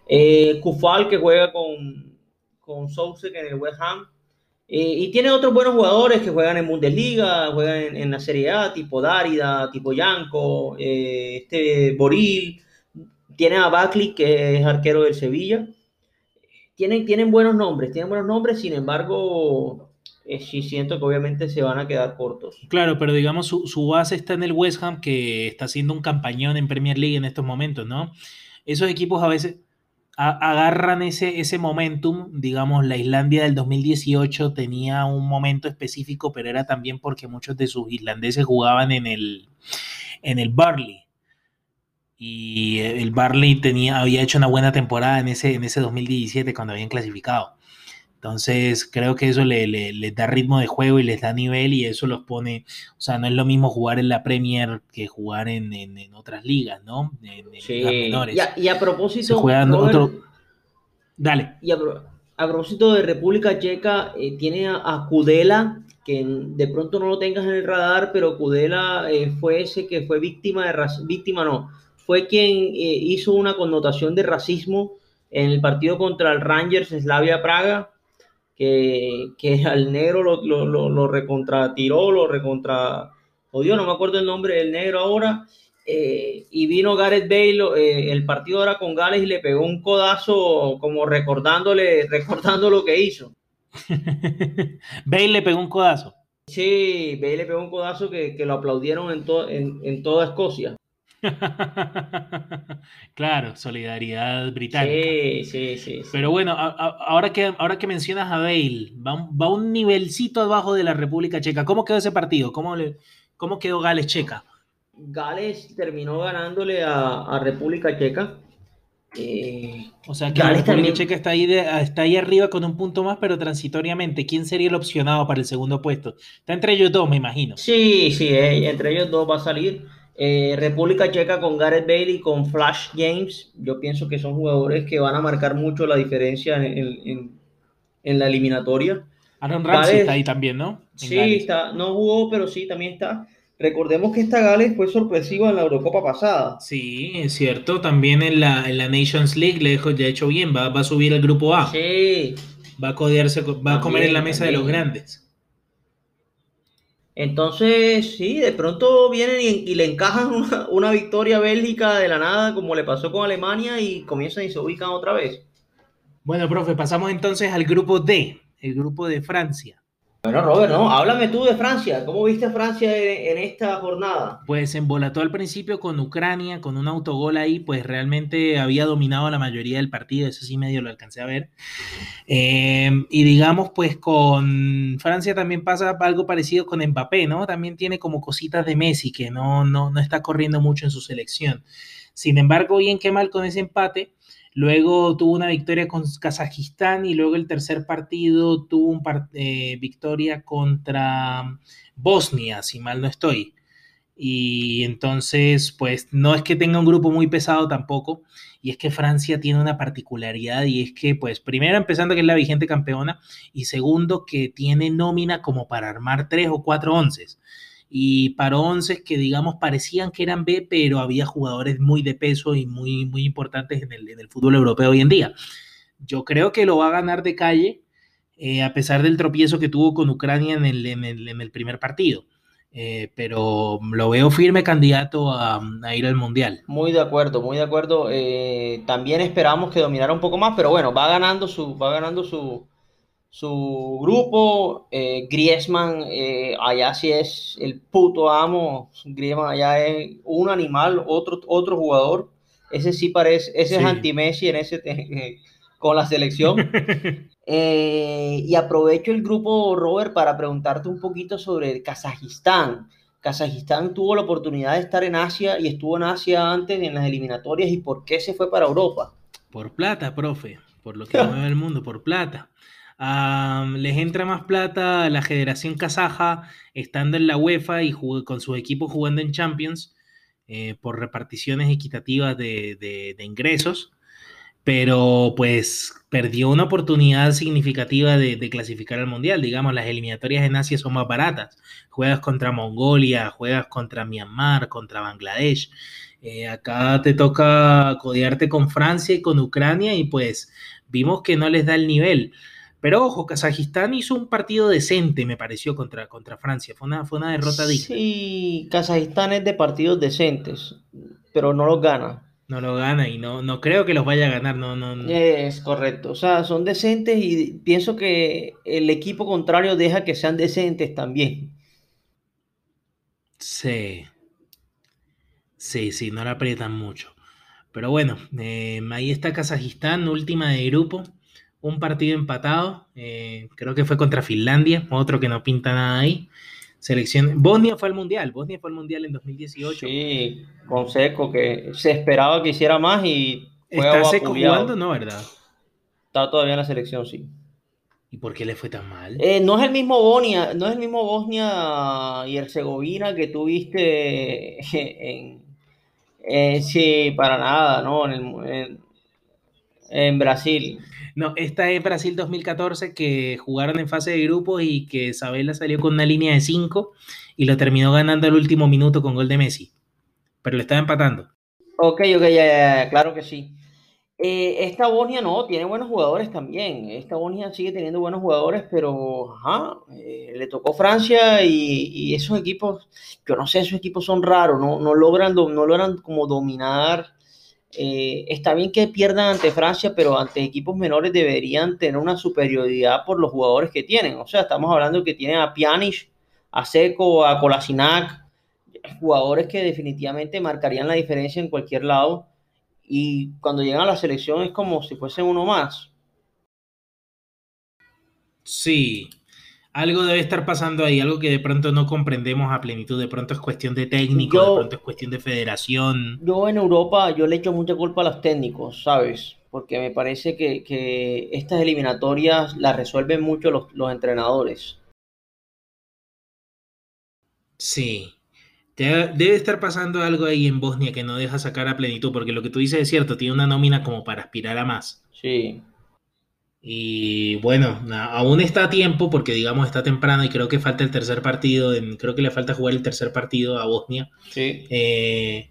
Eh, Kufal, que juega con, con Soucek en el West Ham. Eh, y tiene otros buenos jugadores que juegan en Bundesliga, juegan en, la Serie A, tipo Dárida, tipo Yanko, eh, este Boril. Tiene a Bakli, que es arquero del Sevilla. Tienen, tienen buenos nombres, tienen buenos nombres, sin embargo, eh, sí siento que obviamente se van a quedar cortos. Claro, pero digamos su, su base está en el West Ham, que está haciendo un campañón en Premier League en estos momentos, ¿no? Esos equipos a veces agarran ese, ese momentum, digamos, la Islandia del 2018 tenía un momento específico, pero era también porque muchos de sus islandeses jugaban en el, en el Barley. Y el Barley tenía, había hecho una buena temporada en ese, en ese 2017 cuando habían clasificado. Entonces, creo que eso le, le- les da ritmo de juego y les da nivel y eso los pone, o sea, no es lo mismo jugar en la Premier que jugar en, en- en otras ligas, ¿no? En, en Sí. ligas menores. Y a, y a propósito, Se juegan Robert, otro- Dale. y a, pro- a propósito de República Checa, eh, tiene a, a Kudela, que de pronto no lo tengas en el radar, pero Kudela eh, fue ese que fue víctima de víctima no, fue quien eh, hizo una connotación de racismo en el partido contra el Rangers Slavia Praga, que, que al negro lo, lo, lo, lo recontratiró, lo recontra odió, no me acuerdo el nombre del negro ahora, eh, y vino Gareth Bale, eh, el partido era con Gales y le pegó un codazo como recordándole, recordando lo que hizo. Bale le pegó un codazo. Sí, Bale le pegó un codazo que, que lo aplaudieron en, to- en, en toda Escocia. claro, solidaridad británica. Sí, sí, sí. sí. Pero bueno, a- a- ahora que, ahora que mencionas a Bale, va, un- va un nivelcito abajo de la República Checa. ¿Cómo quedó ese partido? ¿Cómo, le, cómo quedó Gales Checa? Gales terminó ganándole a, a República Checa. Eh, O sea que la República también- Checa está ahí, de- está ahí arriba con un punto más, pero transitoriamente. ¿Quién sería el opcionado para el segundo puesto? Está entre ellos dos, me imagino. sí, sí, eh, entre ellos dos va a salir. Eh, República Checa con Gareth Bale y con Flash James. Yo pienso que son jugadores que van a marcar mucho la diferencia en, en- en- la eliminatoria. Aaron Ramsey Gales- está ahí también, ¿no? En Sí, Gales. está, no jugó, pero sí, también está. Recordemos que esta Gales fue sorpresiva en la Eurocopa pasada. Sí, es cierto. También en la, en la Nations League le ya hecho bien. Va, va a subir al grupo A. Sí, Va a codearse, va a comer en la También, mesa de los también. grandes. Entonces sí, de pronto vienen y, le encajan una, victoria Bélgica de la nada, como le pasó con Alemania, y comienzan y se ubican otra vez. Bueno, profe, pasamos entonces al grupo D, el grupo de Francia. Bueno, Robert, ¿no? Háblame tú de Francia. ¿Cómo viste a Francia en, esta jornada? Pues embolató al principio con Ucrania, con un autogol ahí, pues realmente había dominado la mayoría del partido, eso sí medio lo alcancé a ver. Eh, y digamos, pues con Francia también pasa algo parecido con Mbappé, ¿no? También tiene como cositas de Messi, que no, no, no está corriendo mucho en su selección. Sin embargo, bien que mal con ese empate. Luego tuvo una victoria con Kazajistán y luego el tercer partido tuvo una eh, victoria contra Bosnia, si mal no estoy. Y entonces, pues no es que tenga un grupo muy pesado tampoco, y es que Francia tiene una particularidad, y es que, pues, primero empezando que es la vigente campeona, y segundo que tiene nómina como para armar tres o cuatro onces. Y paró once que digamos parecían que eran B, pero había jugadores muy de peso y muy, muy importantes en el, en el fútbol europeo hoy en día. Yo creo que lo va a ganar de calle, eh, a pesar del tropiezo que tuvo con Ucrania en el, en el, primer partido. Eh, pero lo veo firme candidato a, a, ir al Mundial. Muy de acuerdo, muy de acuerdo. Eh, también esperamos que dominara un poco más, pero bueno, va ganando su, va ganando su, su grupo. Eh, Griezmann, eh, allá sí es el puto amo. Griezmann allá es un animal, otro, otro jugador. Ese sí parece, ese sí. es anti-Messi en ese con la selección. Eh, y aprovecho el grupo, Robert, para preguntarte un poquito sobre Kazajistán. Kazajistán tuvo la oportunidad de estar en Asia y estuvo en Asia antes en las eliminatorias. ¿Y por qué se fue para Europa? Por plata, profe. Por lo que mueve el mundo, por plata. Les entra más plata a la Federación Kazaja estando en la UEFA y con sus equipos jugando en Champions eh, por reparticiones equitativas de, ingresos pero pues perdió una oportunidad significativa de, de, clasificar al Mundial. Digamos, las eliminatorias en Asia son más baratas. Juegas contra Mongolia, juegas contra Myanmar, contra Bangladesh. Eh, acá te toca codearte con Francia y con Ucrania y pues vimos que no les da el nivel. Pero ojo, Kazajistán hizo un partido decente, me pareció, contra, contra Francia. Fue una, fue una derrota digna. Sí, Kazajistán es de partidos decentes, pero no los gana no lo gana y no, no creo que los vaya a ganar. No, no, no, Es correcto. O sea, son decentes y pienso que el equipo contrario deja que sean decentes también. Sí. Sí, sí, no la aprietan mucho. Pero bueno, eh, ahí está Kazajistán, última de grupo. Un partido empatado. Eh, creo que fue contra Finlandia, otro que no pinta nada ahí selección. Bosnia fue al Mundial, Bosnia fue al Mundial en 2018. Sí, con Seco, que se esperaba que hiciera más y fue ¿Está Seco jugando? No, ¿verdad? Está todavía en la selección, sí. ¿Y por qué le fue tan mal? Eh, no es el mismo Bosnia, no es el mismo Bosnia y Herzegovina que tuviste en, en sí, para nada, ¿no? En, el, en, en Brasil. No, esta es Brasil 2014 que jugaron en fase de grupos y que Isabela salió con una línea de 5 y lo terminó ganando al último minuto con gol de Messi. Pero le estaba empatando. Ok, ok, ya, ya, claro que sí. Eh, esta Bosnia no, tiene buenos jugadores también. Esta Bosnia sigue teniendo buenos jugadores, pero ajá, eh, le tocó Francia y, y, esos equipos, yo no sé, esos equipos son raros, no, no, logran, no logran como dominar eh, está bien que pierdan ante Francia, pero ante equipos menores deberían tener una superioridad por los jugadores que tienen. O sea, estamos hablando que tienen a Pjanic, a Seco, a Kolasinac, jugadores que definitivamente marcarían la diferencia en cualquier lado. Y cuando llegan a la selección es como si fuesen uno más. Sí, algo debe estar pasando ahí, algo que de pronto no comprendemos a plenitud, de pronto es cuestión de técnico, yo, de pronto es cuestión de federación. Yo en Europa, yo le echo mucha culpa a los técnicos, ¿sabes? Porque me parece que, que estas eliminatorias las resuelven mucho los, los, entrenadores. Sí, debe estar pasando algo ahí en Bosnia que no deja sacar a plenitud, porque lo que tú dices es cierto, tiene una nómina como para aspirar a más. Sí. Y bueno, aún está a tiempo porque digamos está temprano y creo que falta el tercer partido, creo que le falta jugar el tercer partido a Bosnia. Sí. Eh,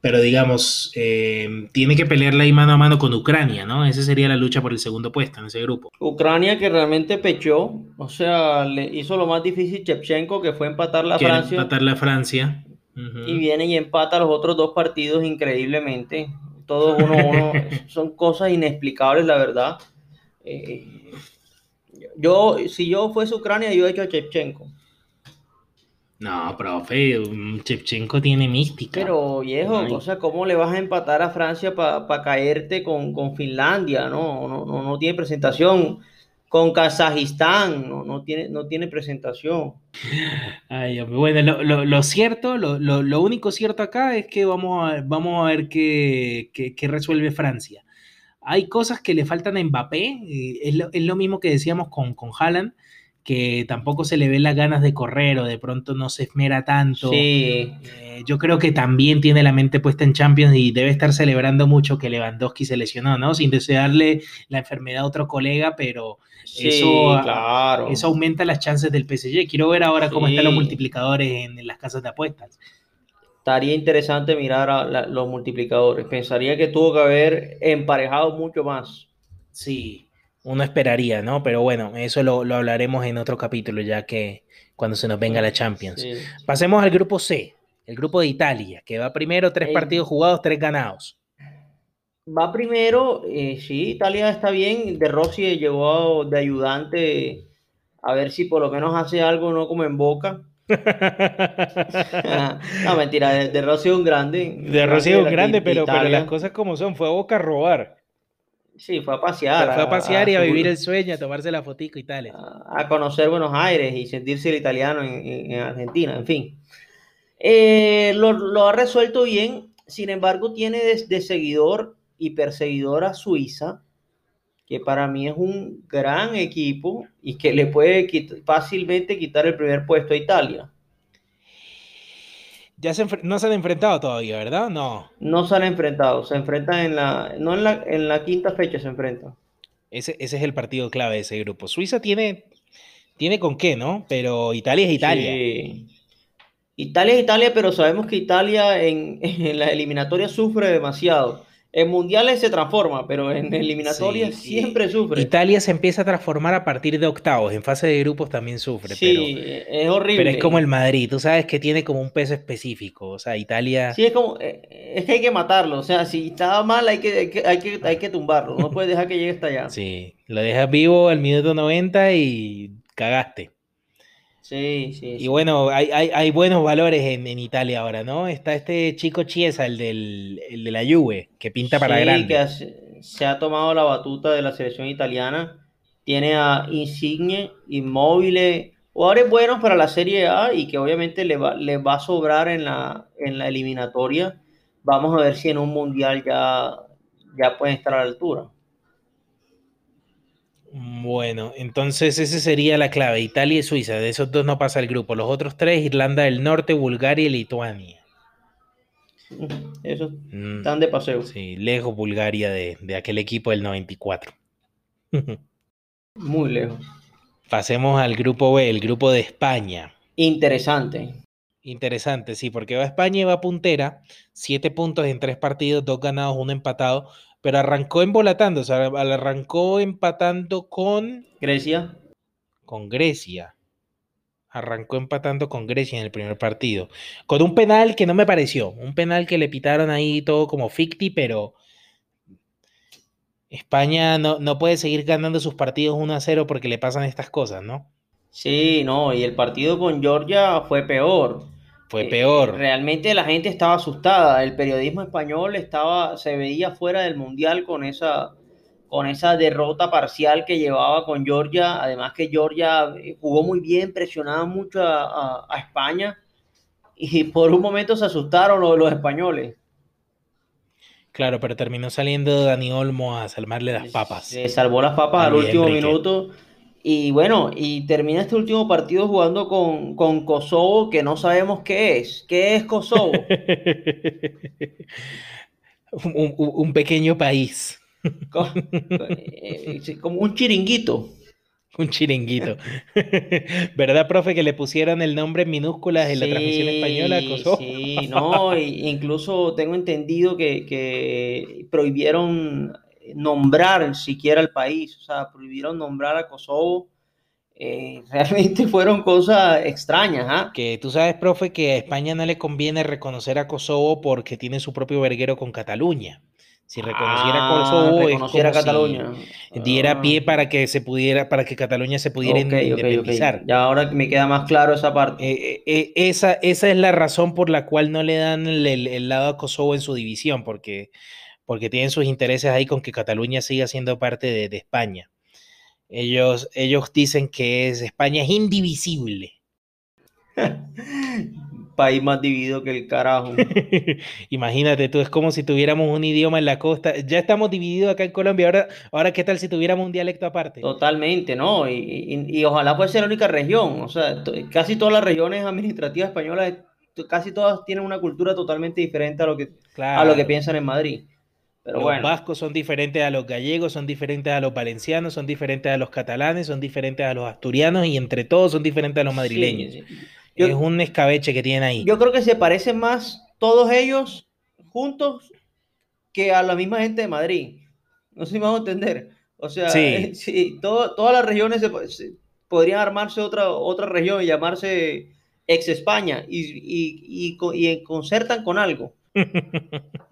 pero digamos, eh, tiene que pelearla ahí mano a mano con Ucrania, ¿no? Esa sería la lucha por el segundo puesto en ese grupo. Ucrania que realmente pechó, o sea, le hizo lo más difícil Chepchenko, que fue empatar la Francia. Empatar la Francia. Uh -huh. Y viene y empata los otros dos partidos increíblemente. Todos uno, uno, son cosas inexplicables, la verdad. Eh, yo, si yo fuese Ucrania, yo he hecho a Chepchenko. No, profe, Chepchenko tiene mística. Pero viejo, Ay. o sea, ¿cómo le vas a empatar a Francia para pa caerte con, con Finlandia? No, no, no, no tiene presentación. Con Kazajistán, no, no, tiene, no tiene presentación. Ay, bueno, lo, lo, lo cierto, lo, lo, único cierto acá es que vamos a, vamos a ver qué, qué, qué resuelve Francia hay cosas que le faltan a Mbappé, eh, es, lo, es, lo, mismo que decíamos con, con Haaland, que tampoco se le ve las ganas de correr o de pronto no se esmera tanto. Sí. Eh, yo creo que también tiene la mente puesta en Champions y debe estar celebrando mucho que Lewandowski se lesionó, ¿no? Sin desearle la enfermedad a otro colega, pero Sí, eso, claro. eso aumenta las chances del PSG. Quiero ver ahora cómo están los multiplicadores en, en las casas de apuestas. Estaría interesante mirar a la- los multiplicadores. Pensaría que tuvo que haber emparejado mucho más. Sí, uno esperaría, ¿no? Pero bueno, eso lo, lo hablaremos en otro capítulo, ya que cuando se nos venga la Champions. Sí. Pasemos al grupo C, el grupo de Italia, que va primero, tres El- partidos jugados, tres ganados. Va primero, eh, sí, Italia está bien. De Rossi llegó de ayudante a ver si por lo menos hace algo, no como en Boca. no, mentira, de, de Rossi es un grande. De Rossi es un grande, de pero, pero las cosas como son, fue a Boca a robar. Sí, fue a pasear. fue a pasear y a vivir el sueño, a tomarse la fotico y tal. a conocer Buenos Aires y sentirse el italiano en, en- en Argentina, en fin. Eh, lo, lo ha resuelto bien, sin embargo tiene de, de seguidor y perseguidor a Suiza, que para mí es un gran equipo y que le puede fácilmente quitar el primer puesto a Italia. Ya se no se han enfrentado todavía, ¿verdad? No. No se han enfrentado, se enfrentan en la, no en la, en la quinta fecha se enfrentan. Ese, ese es el partido clave de ese grupo. Suiza tiene, tiene con qué, ¿no? Pero Italia es Italia. Sí. Italia es Italia, pero sabemos que Italia en, en la eliminatoria sufre demasiado. En mundiales se transforma, pero en eliminatorias Sí, siempre sufre. Italia se empieza a transformar a partir de octavos. En fase de grupos también sufre. sí, pero, es horrible. pero es como el Madrid. Tú sabes que tiene como un peso específico. O sea, Italia. Sí, es como, eh, es que hay que matarlo. O sea, si estaba mal, hay que, hay que, hay que, hay que tumbarlo. No puedes dejar que llegue hasta allá. Sí, lo dejas vivo al minuto 90 y cagaste. Sí, sí. Y sí. bueno, hay, hay, hay buenos valores en, en Italia ahora, ¿no? Está este chico Chiesa, el, del, el de la Juve, que pinta para Sí, grande. que hace- se ha tomado la batuta de la selección italiana. Tiene a Insigne, Immobile, jugadores buenos para la Serie A y que obviamente le va, le va a sobrar en la, en la eliminatoria. Vamos a ver si en un mundial ya, ya pueden estar a la altura. Bueno, entonces esa sería la clave, Italia y Suiza. De esos dos no pasa el grupo. Los otros tres, Irlanda del Norte, Bulgaria y Lituania. Eso Mm, están de paseo. sí, lejos Bulgaria de, de aquel equipo del 94. Muy lejos. Pasemos al grupo B, el grupo de España. Interesante. Interesante, sí, porque va España y va puntera, siete puntos en tres partidos, dos ganados, uno empatado, pero arrancó embolatando, o sea, arrancó empatando con, Grecia. con Grecia. Arrancó empatando con Grecia en el primer partido, con un penal que no me pareció, un penal que le pitaron ahí todo como ficti, pero España no, no puede seguir ganando sus partidos 1 a 0 porque le pasan estas cosas, ¿no? Sí, no, y el partido con Georgia fue peor. Fue Eh, peor. Realmente la gente estaba asustada. El periodismo español estaba, se veía fuera del mundial con esa, con esa derrota parcial que llevaba con Georgia. Además que Georgia eh, jugó muy bien, presionaba mucho a, a- a España y por un momento se asustaron los, los españoles. Claro, pero terminó saliendo Dani Olmo a salvarle las papas. Se salvó las papas al último Enrique. minuto. Y bueno, y termina este último partido jugando con, con Kosovo, que no sabemos qué es. ¿Qué es Kosovo? un, un- un pequeño país, eh, como un chiringuito. un chiringuito. ¿Verdad, profe, que le pusieron el nombre en minúsculas en la transmisión española? Sí, Kosovo? sí, no, y- incluso tengo entendido que, que prohibieron nombrar siquiera el país, o sea, prohibieron nombrar a Kosovo. Eh, realmente fueron cosas extrañas, ¿ah? Que tú sabes, profe, que a España no le conviene reconocer a Kosovo porque tiene su propio verguero con Cataluña. Si reconociera a Ah, Kosovo reconociera es como Cataluña. si diera Ah. pie para que se pudiera, para que Cataluña se pudiera Ok, ok, ok. independizar. Ya ahora me queda más claro esa parte. Eh, eh, esa, esa es la razón por la cual no le dan el, el- el lado a Kosovo en su división, porque, porque tienen sus intereses ahí con que Cataluña siga siendo parte de, de España. Ellos, ellos dicen que es, España es indivisible. país más dividido que el carajo. Imagínate tú, es como si tuviéramos un idioma en la costa. Ya estamos divididos acá en Colombia, ahora, ahora ¿qué tal si tuviéramos un dialecto aparte? Totalmente, ¿no? Y, y- y ojalá fuese la única región. O sea, casi todas las regiones administrativas españolas, casi todas tienen una cultura totalmente diferente a lo que, a lo que piensan en Madrid. Pero Los bueno. vascos son diferentes a los gallegos, son diferentes a los valencianos, son diferentes a los catalanes, son diferentes a los asturianos y entre todos son diferentes a los madrileños. Sí, sí. Yo- es un escabeche que tienen ahí. Yo creo que se parecen más todos ellos juntos que a la misma gente de Madrid. No sé si me van a entender. O sea, Sí. eh, sí, todo- todas las regiones se, se- podrían armarse otra, otra región y llamarse ex España y, y, y y concertan con algo.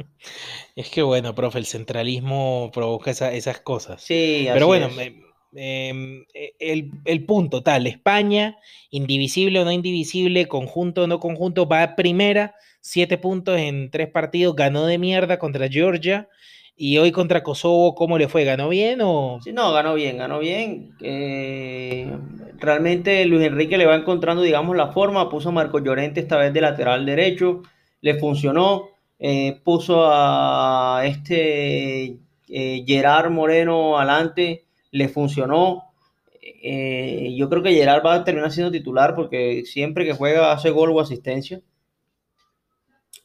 Es que bueno, profe, el centralismo provoca esa- esas cosas. Sí, así Pero bueno, es. me- em, e- el, el punto tal, España, indivisible o no indivisible, conjunto o no conjunto, va a primera, siete puntos en tres partidos, ganó de mierda contra Georgia y hoy contra Kosovo, ¿cómo le fue? ¿Ganó bien o...? Sí, no, ganó bien, ganó bien. Eh, realmente Luis Enrique le va encontrando, digamos, la forma. Puso a Marco Llorente esta vez de lateral derecho, le funcionó. Eh, puso a este eh, Gerard Moreno adelante, le funcionó. Eh, yo creo que Gerard va a terminar siendo titular porque siempre que juega hace gol o asistencia.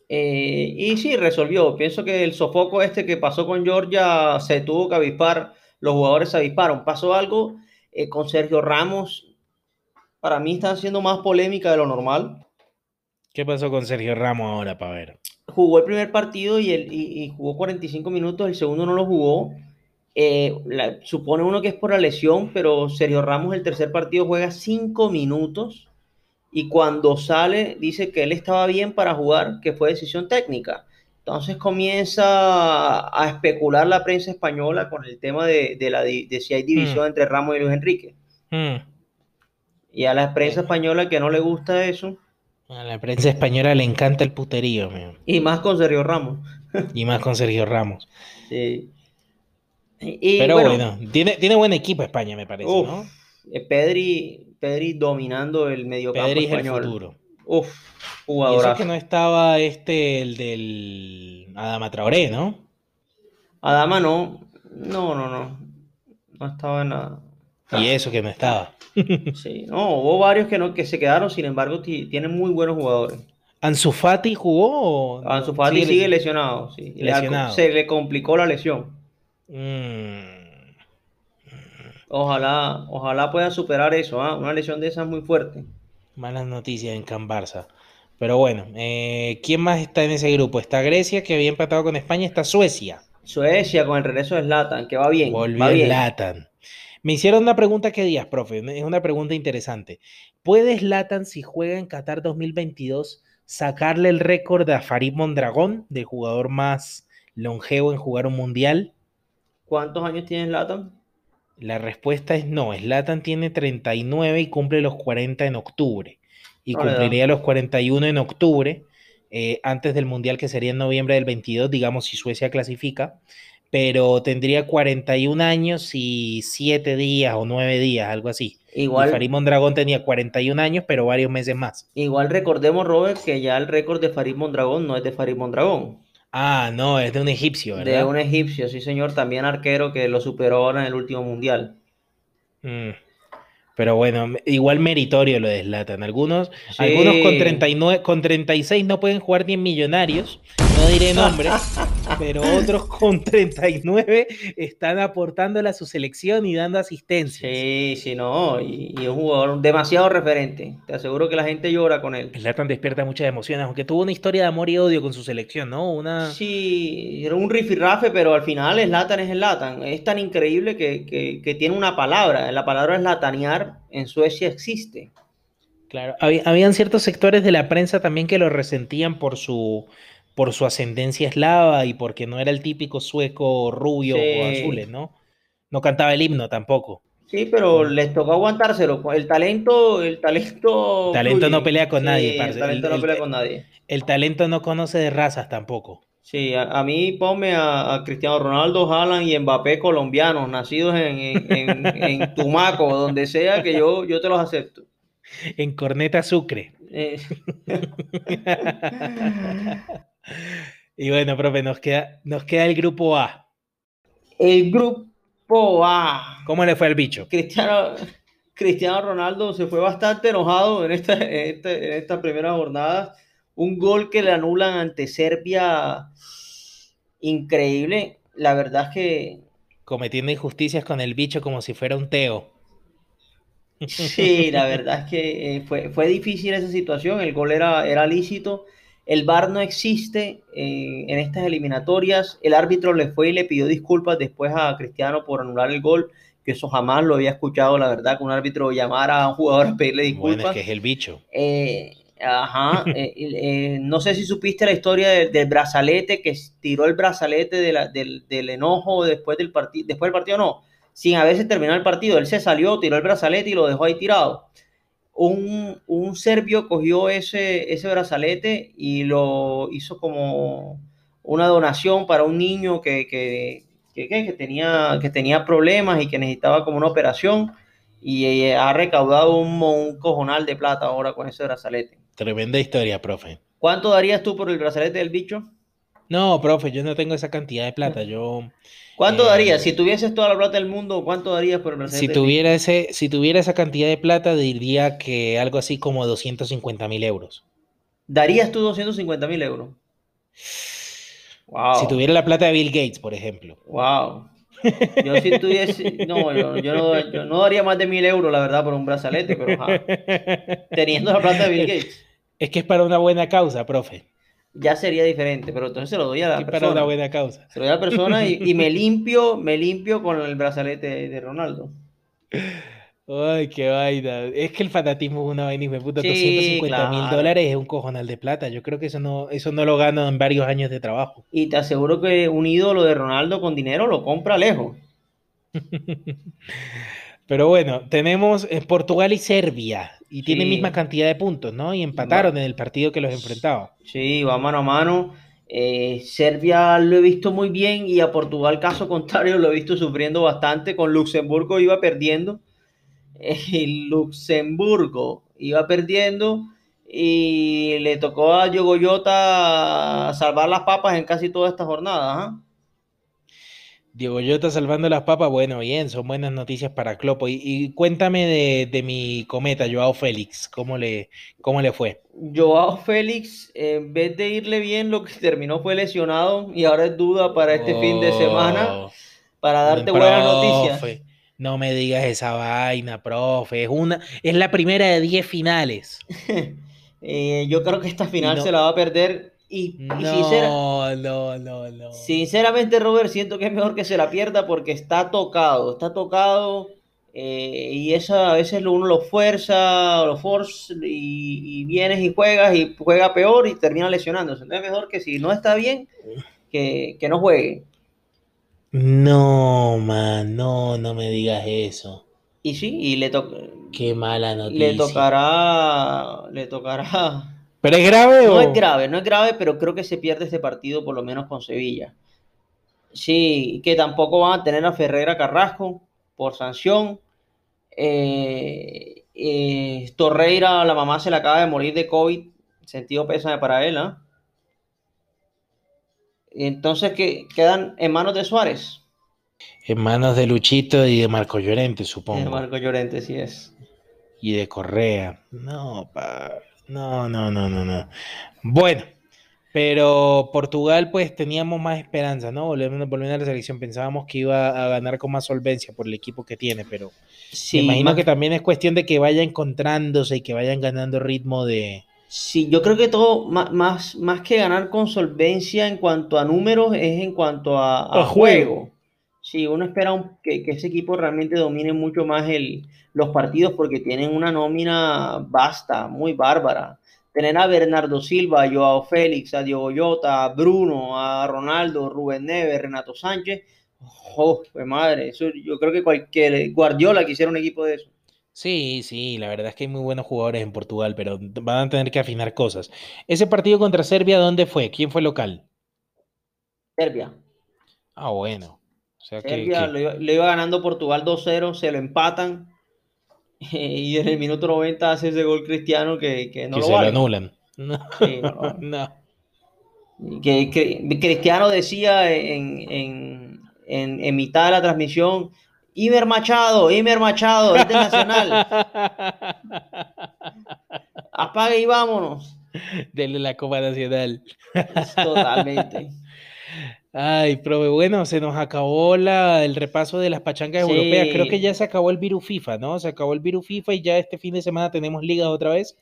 Y sí, resolvió. Pienso que el sofoco este que pasó con Georgia se tuvo que avispar. Los jugadores se avisparon. Pasó algo con Sergio Ramos. Para mí está siendo más polémica de lo normal. ¿Qué pasó con Sergio Ramos ahora, para ver? Jugó el primer partido y, el, y, y jugó 45 minutos. El segundo no lo jugó. Eh, la- supone uno que es por la lesión, pero Sergio Ramos el tercer partido juega 5 minutos. Y cuando sale, dice que él estaba bien para jugar, que fue decisión técnica. Entonces comienza a especular la prensa española con el tema de, de la, de si hay división entre Ramos y Luis Enrique. Hmm, Y a la prensa española que no le gusta eso, A la prensa española le encanta el puterío, mío, y más con Sergio Ramos. y más con Sergio Ramos. Sí. Y Pero bueno, bueno, tiene, tiene buen equipo España, me parece, uf, ¿no? eh, Pedri, Pedri dominando el mediocampo Pedri es el español. futuro. Uf, Y eso que no estaba este, el del Adama Traoré, ¿no? Adama no, no, no, no, no estaba en Y eso que no estaba. Sí, no, hubo varios que no, que se quedaron, sin embargo, ti- tienen muy buenos jugadores. ¿Ansu Fati jugó? Ansu? Fati Sigue sigue lesi- lesionado, sí. Le- Lesionado. se le complicó la lesión. Mm, Ojalá, ojalá pueda superar eso, ¿ah? Una lesión de esas muy fuerte. malas noticias en Can Barça. Pero bueno, eh, ¿quién más está en ese grupo? Está Grecia, que había empatado con España, está Suecia. Suecia con el regreso de Zlatan, que va bien, Volvió va bien. Zlatan. Me hicieron una pregunta que días, profe. Es una pregunta interesante. ¿Puede Zlatan, si juega en Qatar 2022, sacarle el récord a Farid Mondragón, del jugador más longevo en jugar un mundial? ¿Cuántos años tiene Zlatan? La respuesta es no. Zlatan tiene 39 y cumple los 40 en octubre. Y No da. cumpliría los 41 en octubre, eh, antes del mundial que sería en noviembre del 22, digamos, si Suecia clasifica. Pero tendría 41 años y 7 días o 9 días, algo así. Igual, Farid Mondragón tenía 41 años, pero varios meses más. igual recordemos, Robert, que ya el récord de Farid Mondragón no es de Farid Mondragón, Ah, no, es de un egipcio, de ¿verdad? un egipcio, sí señor, también arquero que lo superó ahora en el último mundial. Mm. Pero bueno, igual meritorio lo de Zlatan. Algunos, Sí. algunos con 39, con 36 no pueden jugar ni en Millonarios, no diré nombres, pero otros con 39 están aportándole a su selección y dando asistencias. Sí, sí, no, y, y un jugador demasiado referente. Te aseguro que la gente llora con él. Zlatan despierta muchas emociones, aunque tuvo una historia de amor y odio con su selección, ¿no? Una... Sí, era un rifirrafe, pero al final Zlatan es Zlatan. Es tan increíble que, que, que tiene una palabra. La palabra Zlatanear en Suecia existe. Claro, había- habían ciertos sectores de la prensa también que lo resentían por su, por su ascendencia eslava y porque no era el típico sueco rubio o Sí. azules, ¿no? No cantaba el himno tampoco. Sí, pero les tocó aguantárselo. El talento, el talento. Talento fluye. no pelea con Sí, nadie, El parce. talento El- no el- pelea con nadie. El talento no conoce de razas tampoco. Sí, a, a mí ponme a, a Cristiano Ronaldo, Haaland y Mbappé colombianos, nacidos en, en, en- en Tumaco, donde sea que yo, yo te los acepto. En Corneta Sucre. Eh, y bueno, profe, nos queda, nos queda el grupo A. el grupo A. ¿Cómo le fue al bicho? Cristiano, Cristiano Ronaldo se fue bastante enojado en esta, en esta, en esta primera jornada. Un gol que le anulan ante Serbia. Increíble. La verdad es que Cometiendo injusticias con el bicho como si fuera un Teo. Sí, la verdad es que eh, fue, fue difícil esa situación, el gol era, era lícito, el VAR no existe eh, en estas eliminatorias, el árbitro le fue y le pidió disculpas después a Cristiano por anular el gol, que eso jamás lo había escuchado, la verdad, que un árbitro llamara a un jugador a pedirle disculpas. Bueno, es que es el bicho. Eh, ajá, eh, eh, no sé si supiste la historia del, del brazalete, que tiró el brazalete de la- del, del enojo después del partido, después del partido no, sin haberse terminado el partido, él se salió, tiró el brazalete y lo dejó ahí tirado. Un, un serbio cogió ese, ese brazalete y lo hizo como una donación para un niño que, que, que- tenía, que tenía problemas y que necesitaba como una operación y eh, ha recaudado un, un cojonal de plata ahora con ese brazalete. Tremenda historia, profe. ¿Cuánto darías tú por el brazalete del bicho? No, profe, yo no tengo esa cantidad de plata. Yo, ¿Cuánto Eh, darías? Si tuvieses toda la plata del mundo, ¿cuánto darías por el brazalete si tuviera ese, si tuviera esa cantidad de plata, diría que algo así como 250 mil euros. ¿Darías tú 250 mil euros? Wow. Si tuviera la plata de Bill Gates, por ejemplo. Wow. Yo si tuviese, no, yo, yo no, yo no daría más de mil euros, la verdad, por un brazalete, pero ajá. teniendo la plata de Bill Gates, Es que es para una buena causa, profe. Ya sería diferente, pero entonces se lo doy a la para persona. una buena causa. Se lo doy a la persona y, y me limpio, me limpio con el brazalete de, de Ronaldo. Ay, qué vaina. Es que el fanatismo es una vaina y me puta. Sí, 250 mil claro. dólares es un cojonal de plata. Yo creo que eso no, eso no lo gano en varios años de trabajo. Y te aseguro que un ídolo de Ronaldo con dinero lo compra lejos. Pero bueno, tenemos eh, Portugal y Serbia. Y Sí. misma cantidad de puntos, ¿no? Y empataron en el partido que los enfrentaba. Sí, va mano a mano. Eh, Serbia lo he visto muy bien y a Portugal, caso contrario, lo he visto sufriendo bastante. Con Luxemburgo iba perdiendo. El Luxemburgo iba perdiendo y le tocó a Yogoyota salvar las papas en casi toda esta jornada. ¿ah? Diego Llota salvando las papas, bueno, bien, son buenas noticias para Clopo. Y, y cuéntame de, de mi cometa, Joao Félix, ¿cómo le, cómo le fue? Joao Félix, en vez de irle bien, lo que terminó fue lesionado y ahora es duda para este fin de semana. Oh, Para darte buenas noticias. No me digas esa vaina, profe. Es una, es la primera de 10 finales. Eh, yo creo que esta final no- se la va a perder. Y, y sincera- No, no, no, no. sinceramente, Robert, siento que es mejor que se la pierda porque está tocado. Está tocado. eh, y eso a veces uno lo fuerza, lo force y, y vienes y juegas y juega peor y termina lesionándose. Entonces es mejor que si no está bien, que, que no juegue. No, man, no, no me digas eso. Y sí, y le, to- Qué mala noticia. le tocará, le tocará. ¿Pero es grave No o...? es grave, no es grave, pero creo que se pierde este partido por lo menos con Sevilla. Sí, que tampoco van a tener a Ferreira Carrasco por sanción. Eh, eh, Torreira, la mamá se le acaba de morir de COVID, sentido pésame para él, ¿ah? Entonces, que quedan en manos de Suárez. En manos de Luchito y de Marco Llorente, supongo. Marco Llorente, sí es. Y de Correa. No, pa... No, no, no, no, no. Bueno, pero Portugal, pues teníamos más esperanza, ¿no? Volviendo, volviendo a la selección, pensábamos que iba a ganar con más solvencia por el equipo que tiene, pero Sí, me imagino más- que también es cuestión de que vaya encontrándose y que vayan ganando ritmo de. Sí, yo creo que todo, más, más que ganar con solvencia en cuanto a números, es en cuanto a, a A juego. juego. Sí, uno espera un- que, que ese equipo realmente domine mucho más el, los partidos porque tienen una nómina vasta, muy bárbara. Tener a Bernardo Silva, a Joao Félix, a Diogo Jota, a Bruno, a Ronaldo, Rubén Neves, Renato Sánchez. ¡Oh, pues madre! Eso, yo creo que cualquier Guardiola quisiera un equipo de eso. Sí, sí, la verdad es que hay muy buenos jugadores en Portugal, pero van a tener que afinar cosas. Ese partido contra Serbia, ¿dónde fue? ¿Quién fue local? Serbia. Ah, bueno. O sea que, Serbia que- le iba, le iba ganando Portugal 2-0, se lo empatan y en el minuto 90 hace ese gol cristiano que, que no que lo se vale. lo anulan. No, Sí, no. Que, que- Cristiano decía en, en, en, en mitad de la transmisión, Imer Machado, Imer Machado, este es nacional, apague y vámonos. Denle la Copa Nacional. Totalmente. Ay, profe, bueno, se nos acabó la, el repaso de las pachangas Sí. europeas. Creo que ya se acabó el virus FIFA, ¿no? Se acabó el virus FIFA y ya este fin de semana tenemos ligas otra vez.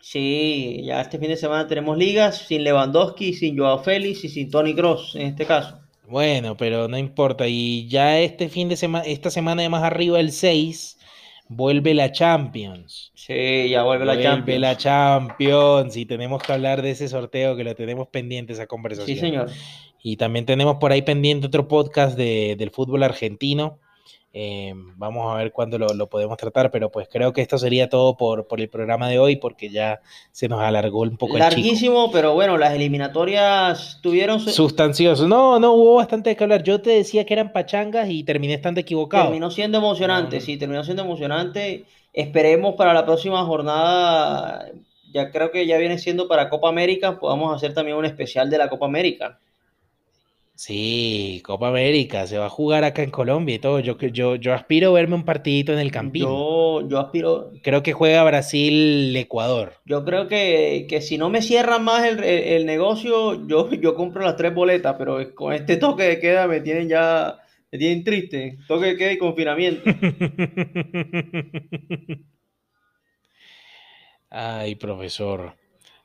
Sí, ya este fin de semana tenemos ligas sin Lewandowski, sin Joao Félix y sin Tony Cross en este caso. Bueno, pero no importa. Y ya este fin de semana, esta semana de más arriba, el 6, vuelve la Champions. Sí, ya vuelve la Vuelve Champions. la Champions. Y tenemos que hablar de ese sorteo que lo tenemos pendiente, esa conversación. Sí, señor. Y también tenemos por ahí pendiente otro podcast de, del fútbol argentino. Eh, vamos a ver cuándo lo, lo podemos tratar, pero pues creo que esto sería todo por, por el programa de hoy, porque ya se nos alargó un poco el chico. Larguísimo, pero bueno, las eliminatorias tuvieron su- Sustancioso. No, no, hubo bastante de que hablar. Yo te decía que eran pachangas y terminé estando equivocado. terminó siendo emocionante, No, no. sí, terminó siendo emocionante. Esperemos para la próxima jornada, ya creo que ya viene siendo para Copa América, podamos hacer también un especial de la Copa América. Sí, Copa América, se va a jugar acá en Colombia y todo. Yo, yo, yo aspiro a verme un partidito en el Campín. Yo, yo aspiro, Creo que juega Brasil-Ecuador. yo creo que, que si no me cierran más el, el- el negocio, yo, yo compro las tres boletas, pero con este toque de queda me tienen ya, me tienen triste. Toque de queda y confinamiento. Ay, profesor.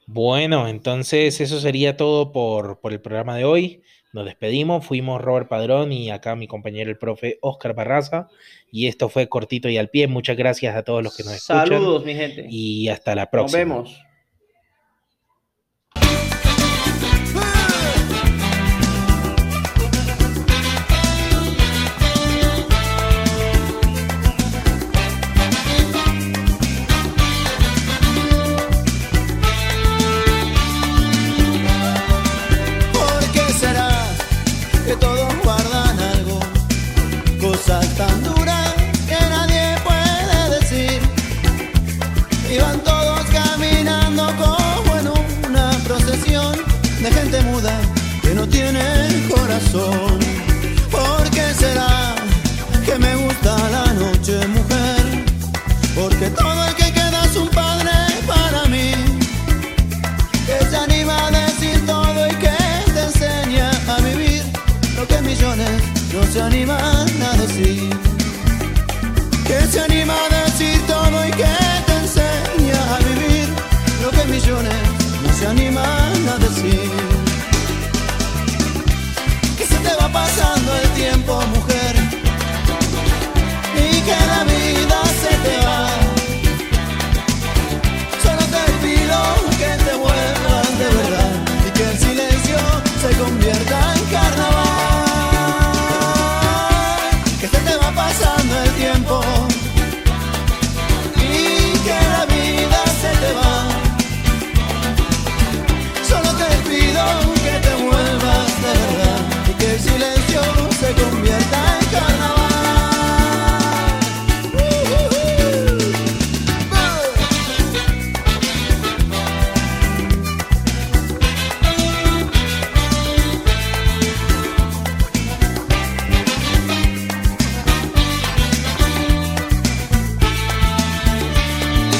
Bueno, entonces eso sería todo por, por el programa de hoy. Nos despedimos. Fuimos Robert Padrón y acá mi compañero el profe Oscar Barraza. Y esto fue cortito y al pie. Muchas gracias a todos los que nos escuchan. Saludos, mi gente. Y hasta la Nos próxima. vemos.